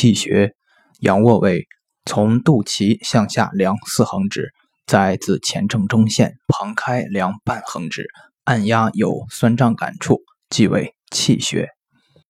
气穴，仰卧位，从肚脐向下量四横指，再自前正中线旁开量半横指，按压有酸胀感处，即为气穴。